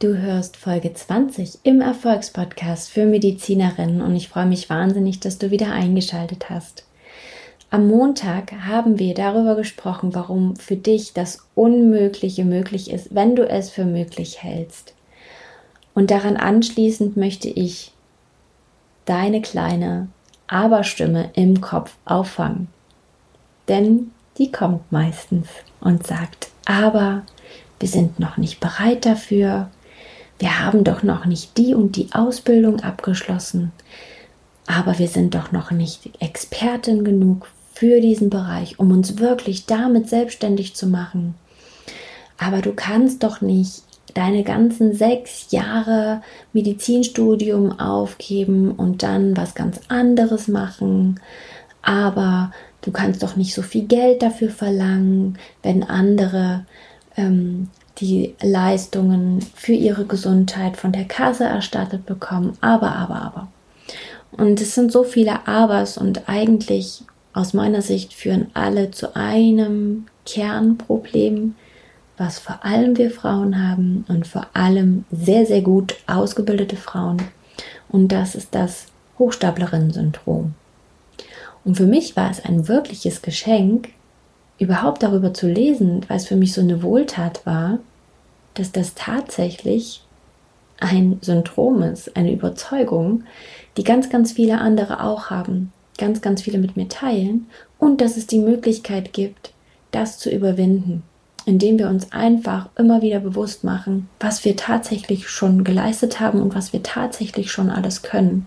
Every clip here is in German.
Du hörst Folge 20 im Erfolgspodcast für Medizinerinnen und ich freue mich wahnsinnig, dass du wieder eingeschaltet hast. Am Montag haben wir darüber gesprochen, warum für dich das Unmögliche möglich ist, wenn du es für möglich hältst. Und daran anschließend möchte ich deine kleine Aberstimme im Kopf auffangen. Denn die kommt meistens und sagt, aber wir sind noch nicht bereit dafür, wir haben doch noch nicht die und die Ausbildung abgeschlossen, aber wir sind doch noch nicht Expertin genug für diesen Bereich, um uns wirklich damit selbstständig zu machen. Aber du kannst doch nicht deine ganzen sechs Jahre Medizinstudium aufgeben und dann was ganz anderes machen. Aber du kannst doch nicht so viel Geld dafür verlangen, wenn andere ähm, die Leistungen für ihre Gesundheit von der Kasse erstattet bekommen. Aber, aber, aber. Und es sind so viele Abers und eigentlich aus meiner Sicht führen alle zu einem Kernproblem, was vor allem wir Frauen haben und vor allem sehr, sehr gut ausgebildete Frauen. Und das ist das Hochstaplerinnen-Syndrom. Und für mich war es ein wirkliches Geschenk, überhaupt darüber zu lesen, weil es für mich so eine Wohltat war, dass das tatsächlich ein Syndrom ist, eine Überzeugung, die ganz, ganz viele andere auch haben, ganz, ganz viele mit mir teilen und dass es die Möglichkeit gibt, das zu überwinden, indem wir uns einfach immer wieder bewusst machen, was wir tatsächlich schon geleistet haben und was wir tatsächlich schon alles können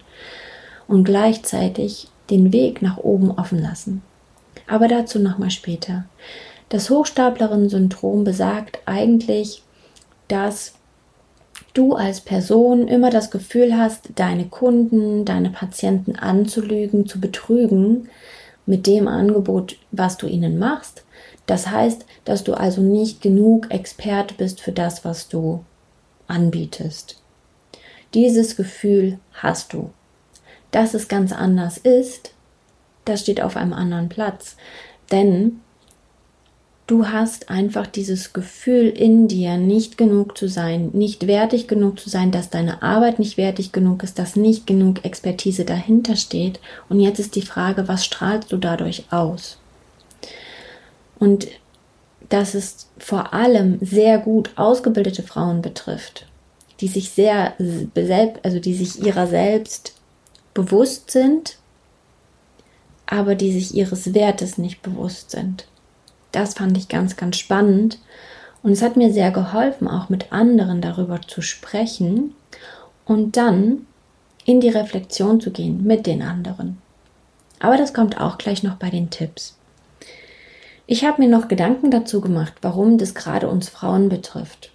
und gleichzeitig den Weg nach oben offen lassen. Aber dazu nochmal später. Das Hochstaplerinnen-Syndrom besagt eigentlich, dass du als Person immer das Gefühl hast, deine Kunden, deine Patienten anzulügen, zu betrügen mit dem Angebot, was du ihnen machst. Das heißt, dass du also nicht genug Experte bist für das, was du anbietest. Dieses Gefühl hast du. Dass es ganz anders ist, das steht auf einem anderen Platz. Denn Du hast einfach dieses Gefühl in dir, nicht genug zu sein, nicht wertig genug zu sein, dass deine Arbeit nicht wertig genug ist, dass nicht genug Expertise dahinter steht. Und jetzt ist die Frage, was strahlst du dadurch aus? Und dass es vor allem sehr gut ausgebildete Frauen betrifft, die sich sehr, also die sich ihrer selbst bewusst sind, aber die sich ihres Wertes nicht bewusst sind. Das fand ich ganz, ganz spannend. Und es hat mir sehr geholfen, auch mit anderen darüber zu sprechen und dann in die Reflexion zu gehen mit den anderen. Aber das kommt auch gleich noch bei den Tipps. Ich habe mir noch Gedanken dazu gemacht, warum das gerade uns Frauen betrifft.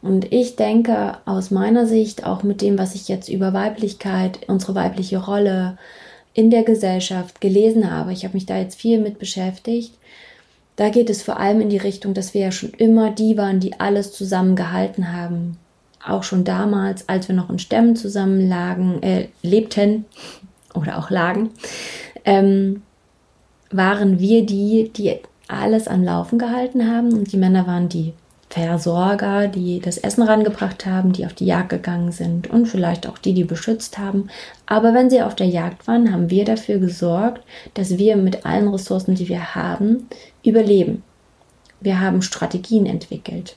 Und ich denke aus meiner Sicht, auch mit dem, was ich jetzt über Weiblichkeit, unsere weibliche Rolle in der Gesellschaft gelesen habe, ich habe mich da jetzt viel mit beschäftigt, da geht es vor allem in die Richtung, dass wir ja schon immer die waren, die alles zusammengehalten haben. Auch schon damals, als wir noch in Stämmen zusammen lagen, äh, lebten oder auch lagen, ähm, waren wir die, die alles am Laufen gehalten haben und die Männer waren die Versorger, die das Essen rangebracht haben, die auf die Jagd gegangen sind und vielleicht auch die, die beschützt haben. Aber wenn sie auf der Jagd waren, haben wir dafür gesorgt, dass wir mit allen Ressourcen, die wir haben, überleben. Wir haben Strategien entwickelt.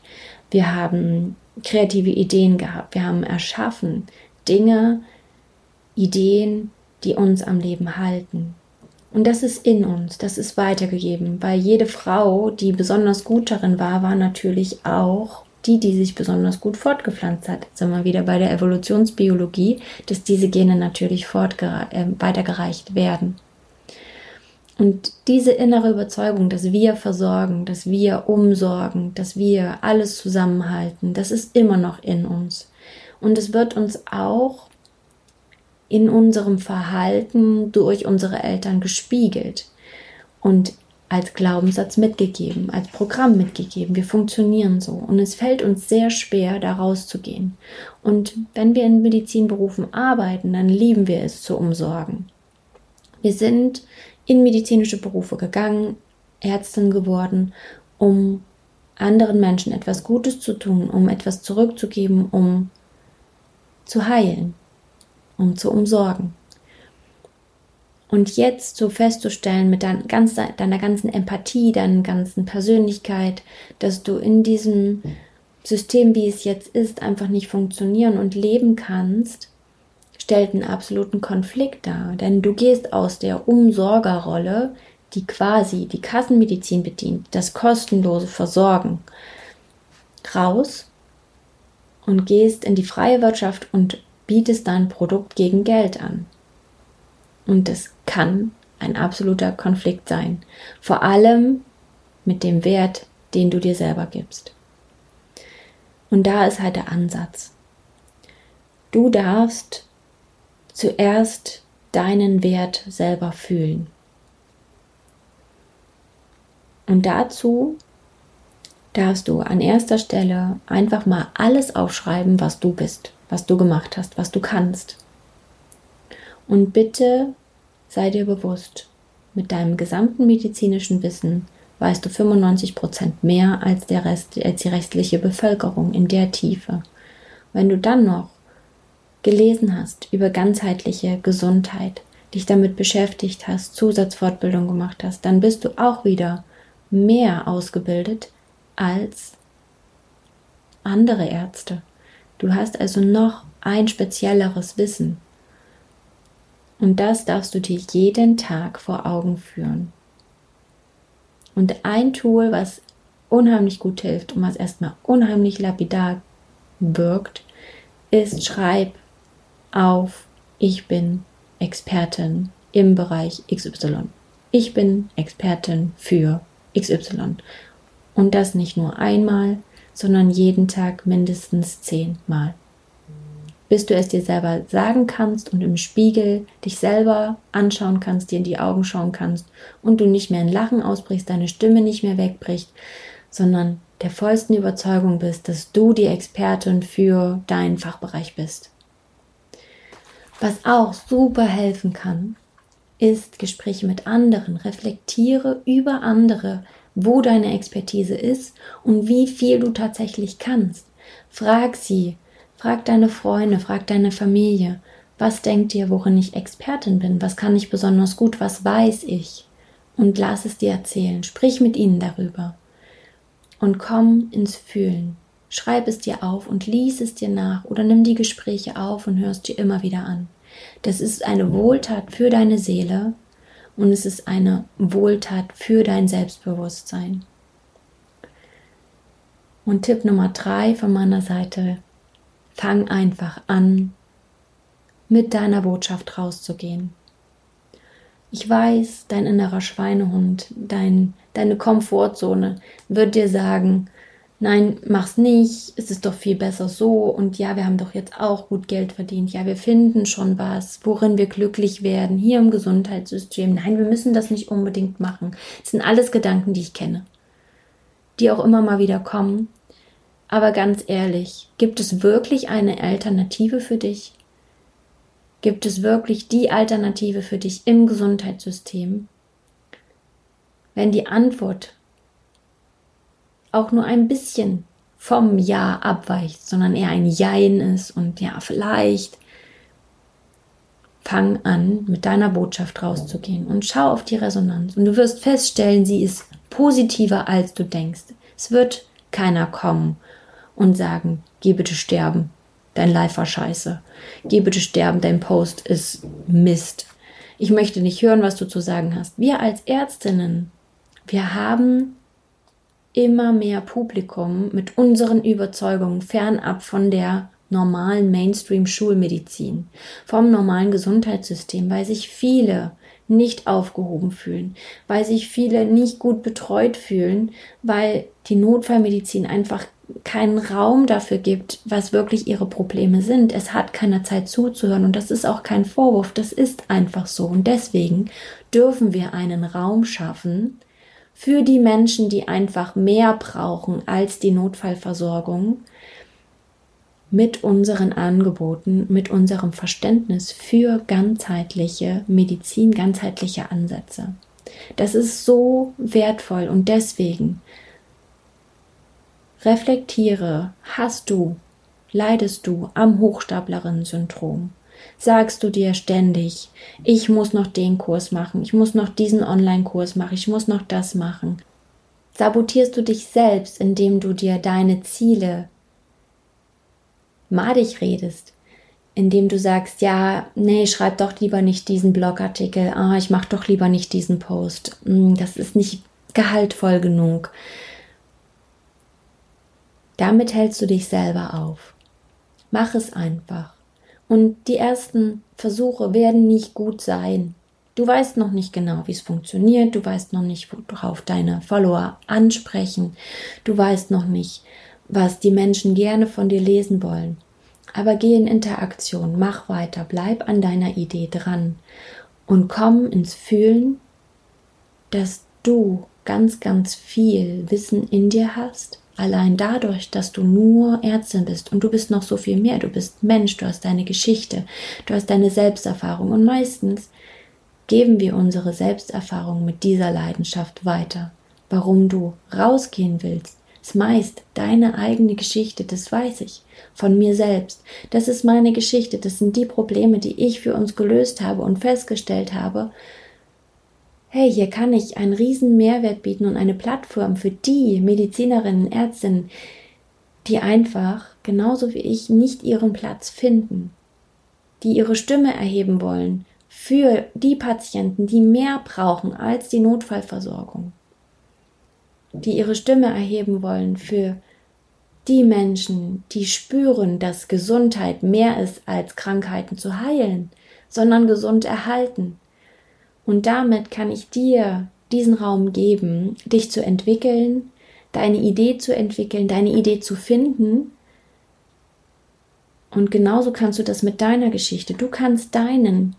Wir haben kreative Ideen gehabt. Wir haben erschaffen Dinge, Ideen, die uns am Leben halten. Und das ist in uns, das ist weitergegeben, weil jede Frau, die besonders gut darin war, war natürlich auch die, die sich besonders gut fortgepflanzt hat. Jetzt sind wir wieder bei der Evolutionsbiologie, dass diese Gene natürlich äh, weitergereicht werden. Und diese innere Überzeugung, dass wir versorgen, dass wir umsorgen, dass wir alles zusammenhalten, das ist immer noch in uns. Und es wird uns auch in unserem Verhalten durch unsere Eltern gespiegelt und als Glaubenssatz mitgegeben, als Programm mitgegeben. Wir funktionieren so und es fällt uns sehr schwer, da rauszugehen. Und wenn wir in Medizinberufen arbeiten, dann lieben wir es zu umsorgen. Wir sind in medizinische Berufe gegangen, Ärztin geworden, um anderen Menschen etwas Gutes zu tun, um etwas zurückzugeben, um zu heilen um zu umsorgen. Und jetzt so festzustellen mit dein, ganz, deiner ganzen Empathie, deiner ganzen Persönlichkeit, dass du in diesem System, wie es jetzt ist, einfach nicht funktionieren und leben kannst, stellt einen absoluten Konflikt dar. Denn du gehst aus der Umsorgerrolle, die quasi die Kassenmedizin bedient, das kostenlose Versorgen, raus und gehst in die freie Wirtschaft und bietest dein Produkt gegen Geld an. Und es kann ein absoluter Konflikt sein. Vor allem mit dem Wert, den du dir selber gibst. Und da ist halt der Ansatz. Du darfst zuerst deinen Wert selber fühlen. Und dazu darfst du an erster Stelle einfach mal alles aufschreiben, was du bist was du gemacht hast, was du kannst. Und bitte sei dir bewusst, mit deinem gesamten medizinischen Wissen weißt du 95 Prozent mehr als, der Rest, als die restliche Bevölkerung in der Tiefe. Wenn du dann noch gelesen hast über ganzheitliche Gesundheit, dich damit beschäftigt hast, Zusatzfortbildung gemacht hast, dann bist du auch wieder mehr ausgebildet als andere Ärzte. Du hast also noch ein spezielleres Wissen. Und das darfst du dir jeden Tag vor Augen führen. Und ein Tool, was unheimlich gut hilft und was erstmal unheimlich lapidar wirkt, ist schreib auf, ich bin Expertin im Bereich XY. Ich bin Expertin für XY. Und das nicht nur einmal, sondern jeden Tag mindestens zehnmal. Bis du es dir selber sagen kannst und im Spiegel dich selber anschauen kannst, dir in die Augen schauen kannst und du nicht mehr in Lachen ausbrichst, deine Stimme nicht mehr wegbricht, sondern der vollsten Überzeugung bist, dass du die Expertin für deinen Fachbereich bist. Was auch super helfen kann, ist Gespräche mit anderen. Reflektiere über andere, wo deine Expertise ist und wie viel du tatsächlich kannst. Frag sie, frag deine Freunde, frag deine Familie. Was denkt ihr, worin ich Expertin bin? Was kann ich besonders gut? Was weiß ich? Und lass es dir erzählen. Sprich mit ihnen darüber. Und komm ins Fühlen. Schreib es dir auf und lies es dir nach oder nimm die Gespräche auf und hörst dir immer wieder an. Das ist eine Wohltat für deine Seele und es ist eine Wohltat für dein Selbstbewusstsein. Und Tipp Nummer drei von meiner Seite, fang einfach an, mit deiner Botschaft rauszugehen. Ich weiß, dein innerer Schweinehund, dein, deine Komfortzone wird dir sagen, nein, mach's nicht, es ist doch viel besser so und ja, wir haben doch jetzt auch gut Geld verdient, ja, wir finden schon was, worin wir glücklich werden, hier im Gesundheitssystem. Nein, wir müssen das nicht unbedingt machen. Das sind alles Gedanken, die ich kenne, die auch immer mal wieder kommen. Aber ganz ehrlich, gibt es wirklich eine Alternative für dich? Gibt es wirklich die Alternative für dich im Gesundheitssystem? Wenn die Antwort auch nur ein bisschen vom Ja abweicht, sondern eher ein Jein ist und ja, vielleicht fang an, mit deiner Botschaft rauszugehen und schau auf die Resonanz. Und du wirst feststellen, sie ist positiver, als du denkst. Es wird keiner kommen und sagen, geh bitte sterben, dein Live war scheiße. Geh bitte sterben, dein Post ist Mist. Ich möchte nicht hören, was du zu sagen hast. Wir als Ärztinnen, wir haben immer mehr Publikum mit unseren Überzeugungen fernab von der normalen Mainstream-Schulmedizin, vom normalen Gesundheitssystem, weil sich viele nicht aufgehoben fühlen, weil sich viele nicht gut betreut fühlen, weil die Notfallmedizin einfach keinen Raum dafür gibt, was wirklich ihre Probleme sind. Es hat keine Zeit zuzuhören und das ist auch kein Vorwurf, das ist einfach so. Und deswegen dürfen wir einen Raum schaffen für die Menschen, die einfach mehr brauchen als die Notfallversorgung, mit unseren Angeboten, mit unserem Verständnis für ganzheitliche Medizin, ganzheitliche Ansätze. Das ist so wertvoll und deswegen reflektiere, hast du, leidest du am Hochstaplerinnen-Syndrom? Sagst du dir ständig, ich muss noch den Kurs machen, ich muss noch diesen Online-Kurs machen, ich muss noch das machen? Sabotierst du dich selbst, indem du dir deine Ziele madig redest, indem du sagst, ja, nee, schreib doch lieber nicht diesen Blogartikel, ah, ich mach doch lieber nicht diesen Post, hm, das ist nicht gehaltvoll genug. Damit hältst du dich selber auf. Mach es einfach. Und die ersten Versuche werden nicht gut sein. Du weißt noch nicht genau, wie es funktioniert, du weißt noch nicht, worauf deine Follower ansprechen, du weißt noch nicht, was die Menschen gerne von dir lesen wollen. Aber geh in Interaktion, mach weiter, bleib an deiner Idee dran. Und komm ins Fühlen, dass du ganz, ganz viel Wissen in dir hast, allein dadurch, dass du nur Ärztin bist und du bist noch so viel mehr, du bist Mensch, du hast deine Geschichte, du hast deine Selbsterfahrung und meistens geben wir unsere Selbsterfahrung mit dieser Leidenschaft weiter. Warum du rausgehen willst, ist meist deine eigene Geschichte, das weiß ich, von mir selbst. Das ist meine Geschichte, das sind die Probleme, die ich für uns gelöst habe und festgestellt habe, hey, hier kann ich einen riesen Mehrwert bieten und eine Plattform für die Medizinerinnen, Ärztinnen, die einfach, genauso wie ich, nicht ihren Platz finden, die ihre Stimme erheben wollen für die Patienten, die mehr brauchen als die Notfallversorgung die ihre Stimme erheben wollen für die Menschen, die spüren, dass Gesundheit mehr ist als Krankheiten zu heilen, sondern gesund erhalten. Und damit kann ich dir diesen Raum geben, dich zu entwickeln, deine Idee zu entwickeln, deine Idee zu finden. Und genauso kannst du das mit deiner Geschichte. Du kannst deinen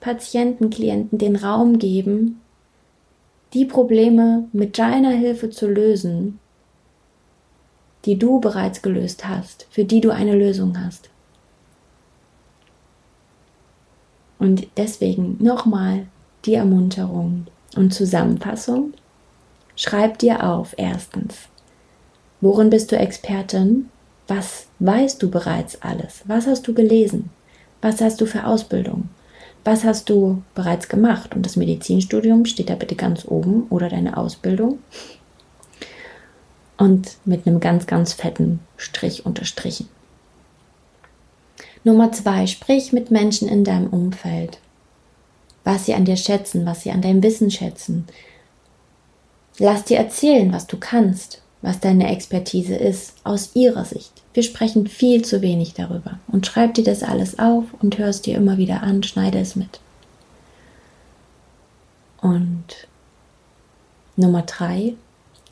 Patienten, Klienten den Raum geben, die Probleme mit deiner Hilfe zu lösen, die du bereits gelöst hast, für die du eine Lösung hast. Und deswegen nochmal die Ermunterung und Zusammenfassung. Schreib dir auf, erstens, worin bist du Expertin? Was weißt du bereits alles? Was hast du gelesen? Was hast du für Ausbildung? Was hast du bereits gemacht? Und das Medizinstudium steht da bitte ganz oben oder deine Ausbildung. Und mit einem ganz, ganz fetten Strich unterstrichen. Nummer zwei, sprich mit Menschen in deinem Umfeld. Was sie an dir schätzen, was sie an deinem Wissen schätzen. Lass dir erzählen, was du kannst, was deine Expertise ist, aus ihrer Sicht. Wir sprechen viel zu wenig darüber. Und schreib dir das alles auf und hör es dir immer wieder an, schneide es mit. Und Nummer drei,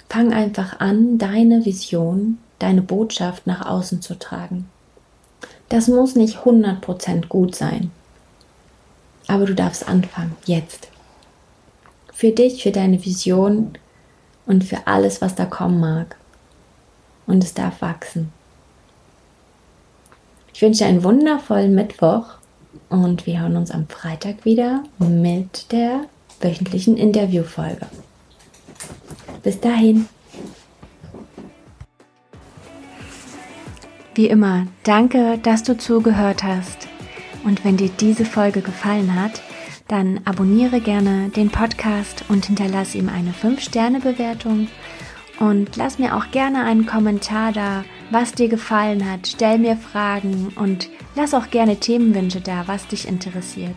fang einfach an, deine Vision, deine Botschaft nach außen zu tragen. Das muss nicht 100% gut sein. Aber du darfst anfangen, jetzt. Für dich, für deine Vision und für alles, was da kommen mag. Und es darf wachsen. Ich wünsche dir einen wundervollen Mittwoch und wir hören uns am Freitag wieder mit der wöchentlichen Interviewfolge. Bis dahin. Wie immer, danke, dass du zugehört hast. Und wenn dir diese Folge gefallen hat, dann abonniere gerne den Podcast und hinterlasse ihm eine 5-Sterne-Bewertung. Und lass mir auch gerne einen Kommentar da, was dir gefallen hat. Stell mir Fragen und lass auch gerne Themenwünsche da, was dich interessiert.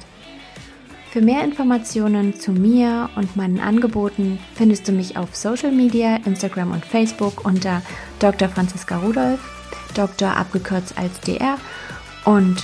Für mehr Informationen zu mir und meinen Angeboten findest du mich auf Social Media, Instagram und Facebook unter Dr. Franziska Rudolf, Dr. abgekürzt als DR und